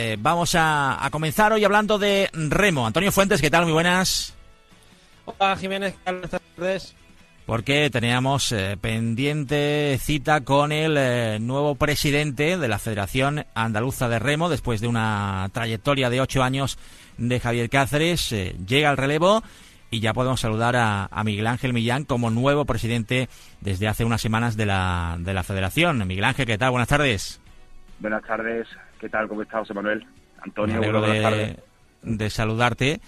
Eh, vamos a, comenzar hoy hablando de remo. Antonio Fuentes, ¿qué tal? Muy buenas. Hola Jiménez, buenas tardes. Porque teníamos eh, pendiente cita con el eh, nuevo presidente de la Federación Andaluza de Remo después de una trayectoria de ocho años de Javier Cáceres. llega al relevo y ya podemos saludar a, Miguel Ángel Millán como nuevo presidente desde hace unas semanas de la, de la Federación. Miguel Ángel, ¿qué tal? Buenas tardes. Buenas tardes. ¿Qué tal? ¿Cómo está José Manuel? Antonio, de, de saludarte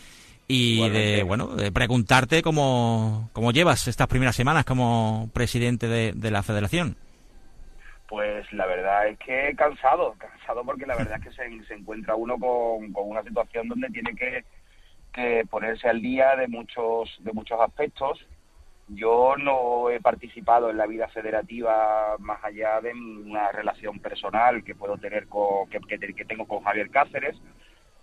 y de bueno de preguntarte cómo, cómo llevas estas primeras semanas como presidente de, la federación. Pues la verdad es que cansado, cansado porque la verdad es que se, se encuentra uno con, con, una situación donde tiene que, que ponerse al día de muchos, de muchos aspectos yo no he participado en la vida federativa más allá de una relación personal que puedo tener con, que, que, tengo con Javier Cáceres,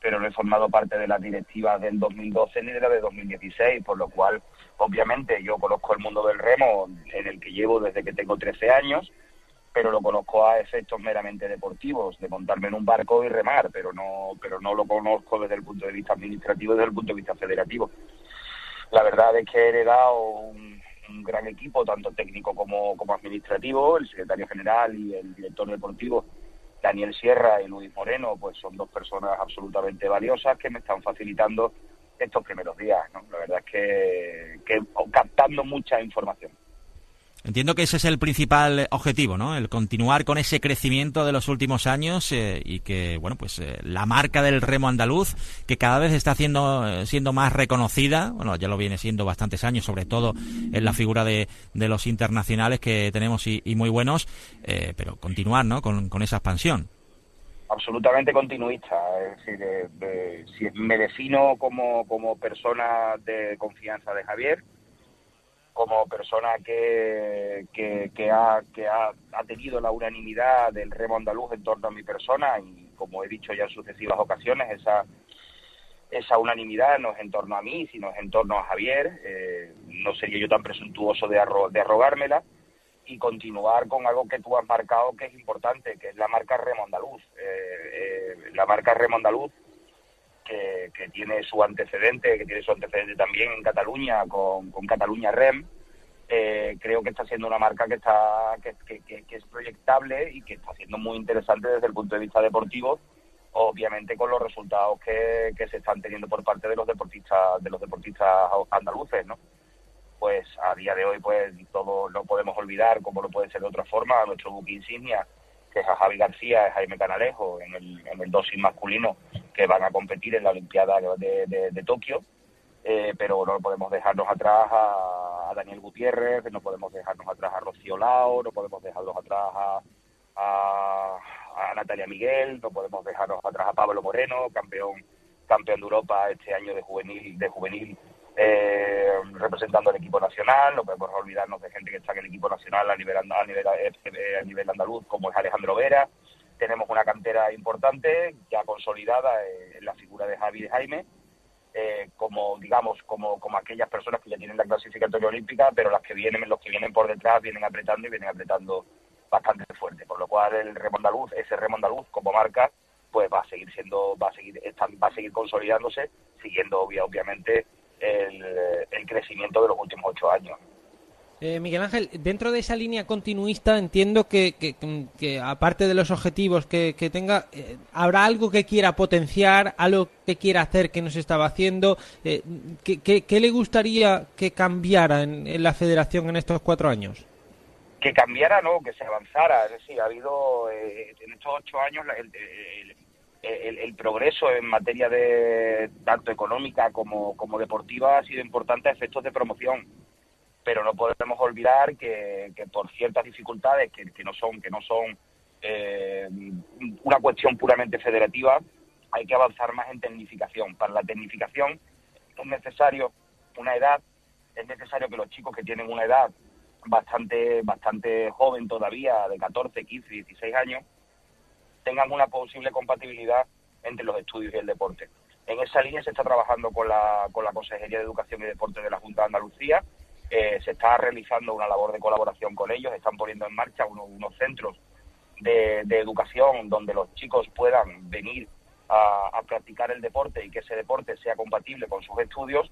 pero no he formado parte de las directivas del 2012 ni de la de 2016, por lo cual, obviamente, yo conozco el mundo del remo en el que llevo desde que tengo 13 años, pero lo conozco a efectos meramente deportivos, de montarme en un barco y remar, pero no, pero no lo conozco desde el punto de vista administrativo desde el punto de vista federativo. La verdad es que he heredado un un gran equipo, tanto técnico como, como administrativo, el secretario general y el director deportivo, Daniel Sierra y Luis Moreno, pues son dos personas absolutamente valiosas que me están facilitando estos primeros días. ¿no? La verdad es que, que captando mucha información. Entiendo que ese es el principal objetivo, ¿no? El continuar con ese crecimiento de los últimos años eh, y que, bueno, pues eh, la marca del remo andaluz, que cada vez está haciendo, eh, siendo más reconocida, bueno, ya lo viene siendo bastantes años, sobre todo en la figura de, los internacionales que tenemos y, muy buenos, pero continuar, ¿no? Con, con, esa expansión. Absolutamente continuista, es decir, si me defino como, como persona de confianza de Javier, como persona que, que, ha, que ha, tenido la unanimidad del remo andaluz en torno a mi persona y como he dicho ya en sucesivas ocasiones, esa, esa unanimidad no es en torno a mí, sino es en torno a Javier. Eh, no sería yo tan presuntuoso de, de arrogármela y continuar con algo que tú has marcado que es importante, que es la marca Remo Andaluz. Eh, eh, la marca Remo Que, tiene su antecedente, que tiene su antecedente también en Cataluña con, Cataluña REM, eh, creo que está siendo una marca que está que, es proyectable y que está siendo muy interesante desde el punto de vista deportivo obviamente con los resultados que, se están teniendo por parte de los deportistas de los deportistas andaluces no pues a día de hoy pues todo no podemos olvidar como no puede ser de otra forma a nuestro buque insignia que es a Javi García y Jaime Canalejo en el, en el dosis masculino que van a competir en la Olimpiada de, Tokio, eh, pero no podemos dejarnos atrás a, Daniel Gutiérrez, no podemos dejarnos atrás a Rocío Lao, no podemos dejarnos atrás a, Natalia Miguel, no podemos dejarnos atrás a Pablo Moreno, campeón campeón de Europa este año de juvenil de juvenil eh, representando al equipo nacional, no podemos olvidarnos de gente que está en el equipo nacional a nivel, a nivel, a nivel andaluz, como es Alejandro Vera, tenemos una cantera importante, ya consolidada en la figura de Javi y Jaime, eh, como digamos como, como aquellas personas que ya tienen la clasificatoria olímpica, pero las que vienen, los que vienen por detrás vienen apretando y vienen apretando bastante fuerte, por lo cual el remo andaluz, ese remo andaluz como marca, pues va a seguir siendo, va a seguir, va a seguir consolidándose, siguiendo obviamente el crecimiento de los últimos ocho años. Eh, Miguel Ángel, dentro de esa línea continuista entiendo que, que, aparte de los objetivos que, tenga, eh, habrá algo que quiera potenciar, algo que quiera hacer que no se estaba haciendo. Eh, ¿qué, le gustaría que cambiara en, la federación en estos cuatro años? Que cambiara, no, que se avanzara. Es decir, ha habido en estos ocho años el, el, progreso en materia de tanto económica como, como deportiva ha sido importante a efectos de promoción pero no podemos olvidar que, por ciertas dificultades que, no son que no son eh, una cuestión puramente federativa hay que avanzar más en tecnificación. Para la tecnificación es necesario una edad es necesario que los chicos que tienen una edad bastante bastante joven todavía de 14 15 16 años tengan una posible compatibilidad entre los estudios y el deporte. En esa línea se está trabajando con la, con la Consejería de Educación y Deporte de la Junta de Andalucía eh, se está realizando una labor de colaboración con ellos, están poniendo en marcha unos centros de, educación donde los chicos puedan venir a, practicar el deporte y que ese deporte sea compatible con sus estudios,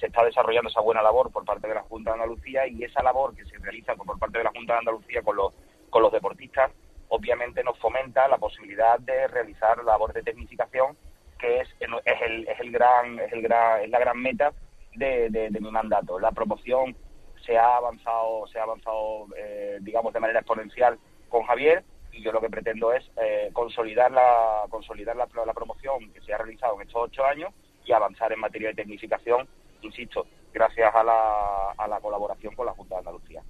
se está desarrollando esa buena labor por parte de la Junta de Andalucía y esa labor que se realiza por parte de la Junta de Andalucía con los, con los deportistas, obviamente nos fomenta la posibilidad de realizar labor de tecnificación, que es, es, el, es, el gran, es, el gran, es la gran meta de, de, mi mandato. La promoción se ha avanzado, se ha avanzado eh, digamos, de manera exponencial con Javier y yo lo que pretendo es eh, consolidar, la, consolidar la, la promoción que se ha realizado en estos ocho años y avanzar en materia de tecnificación, insisto, gracias a la, a la colaboración con la Junta de Andalucía.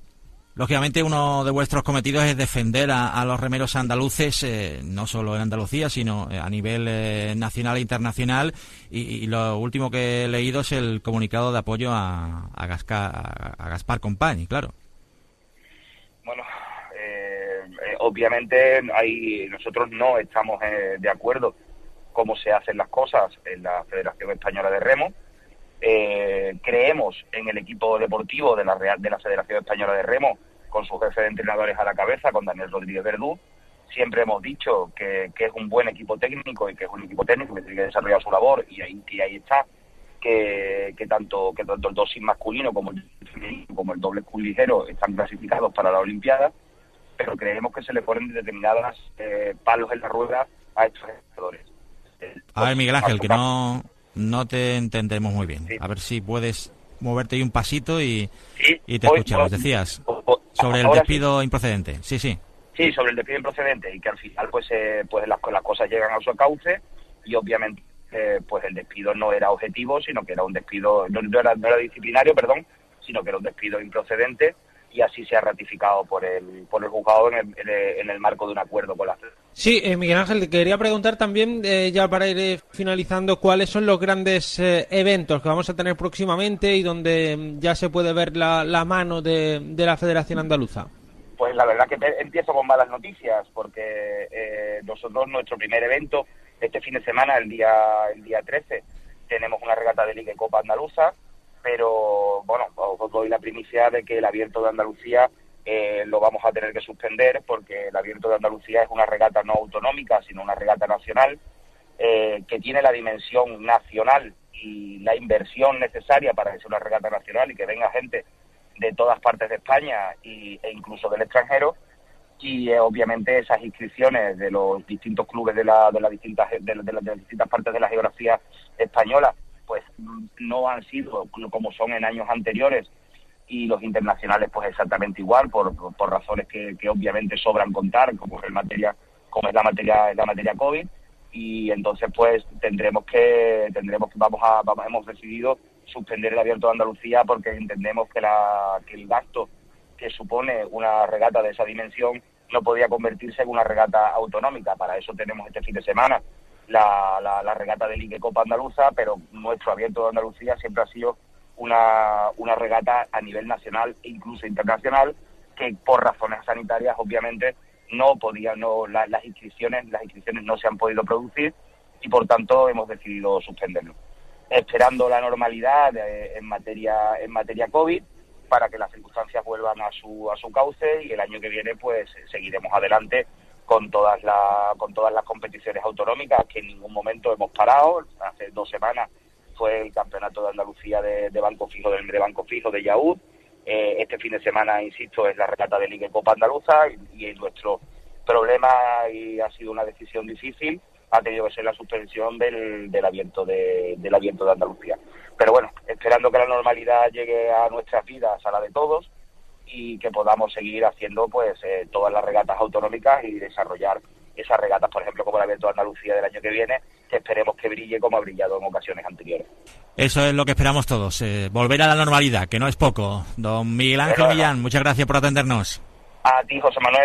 Lógicamente, uno de vuestros cometidos es defender a, los remeros andaluces, eh, no solo en Andalucía, sino eh, a nivel nacional e internacional. Y, lo último que he leído es el comunicado de apoyo a, a, Gaspar Company, claro. Bueno, obviamente hay, nosotros no estamos eh, de acuerdo cómo se hacen las cosas en la Federación Española de Remo. Eh, creemos en el equipo deportivo de la, de la Federación Española de Remo, con su jefe de entrenadores a la cabeza, con Daniel Rodríguez Verdú. Siempre hemos dicho que, es un buen equipo técnico y que es un equipo técnico que tiene que desarrollar su labor y ahí, ahí está. Que, tanto que tanto el dosis masculino como el como el doble school ligero están clasificados para la Olimpiada pero creemos que se le ponen determinadas eh, palos en la rueda a estos jugadores. A ver, Miguel Ángel, que no, no te entendemos muy bien. A ver si puedes moverte ahí un pasito y, y te escuchamos. Decías sobre el despido improcedente. Sí, sí. Sí, sobre el despido improcedente y que al final pues, eh, pues las, las cosas llegan a su cauce y obviamente eh, pues el despido no era objetivo, sino que era un despido, no, era, no era disciplinario, perdón, sino que era un despido improcedente y así se ha ratificado por el, por el juzgado en el, en el marco de un acuerdo con la Sí, eh, Miguel Ángel, quería preguntar también, eh, ya para ir eh, finalizando, cuáles son los grandes eventos que vamos a tener próximamente y donde mm, ya se puede ver la, la mano de, de, la Federación Andaluza. Pues la verdad que empiezo con malas noticias, porque nosotros, nuestro primer evento, este fin de semana, el día, el día 13, tenemos una regata de Liga y Copa Andaluza, pero bueno, os doy la primicia de que el Abierto de Andalucía eh, lo vamos a tener que suspender porque el Abierto de Andalucía es una regata no autonómica, sino una regata nacional eh, que tiene la dimensión nacional y la inversión necesaria para que sea una regata nacional y que venga gente de todas partes de España e incluso del extranjero. Y eh, obviamente esas inscripciones de los distintos clubes de, la, de, las distintas, de las distintas partes de la geografía española pues no han sido como son en años anteriores. Y los internacionales pues exactamente igual por, por razones que, obviamente sobran contar como es materia como es la materia la materia covid. Y entonces pues tendremos que tendremos que vamos a vamos hemos decidido suspender el abierto de Andalucía porque entendemos que la que el gasto que supone una regata de esa dimensión no podía convertirse en una regata autonómica. Para eso tenemos este fin de semana la, la, regata de Ligue Copa Andaluza, pero nuestro abierto de Andalucía siempre ha sido una, una regata a nivel nacional e incluso internacional, que por razones sanitarias obviamente no podía, no, las inscripciones, las inscripciones no se han podido producir y por tanto hemos decidido suspenderlo. Esperando la normalidad en materia, en materia COVID para que las circunstancias vuelvan a su, a su cauce y el año que viene pues seguiremos adelante con todas, la, con todas las competiciones autonómicas que en ningún momento hemos parado. Hace dos semanas fue el campeonato de Andalucía de, Banco Fijo, de, de Banco Fijo de Yaúd. Eh, este fin de semana, insisto, es la regata de Liga y Copa Andaluza y, nuestro problema y ha sido una decisión difícil ha tenido que ser la suspensión del, del abierto de, del abierto de Andalucía. Pero bueno, esperando que la normalidad llegue a nuestras vidas, a la de todos, y que podamos seguir haciendo pues eh, todas las regatas autonómicas y desarrollar esas regatas, por ejemplo, como el evento de Andalucía del año que viene, que esperemos que brille como ha brillado en ocasiones anteriores. Eso es lo que esperamos todos, eh, volver a la normalidad, que no es poco. Don Miguel Ángel Millán, muchas gracias por atendernos. A ti, José Manuel.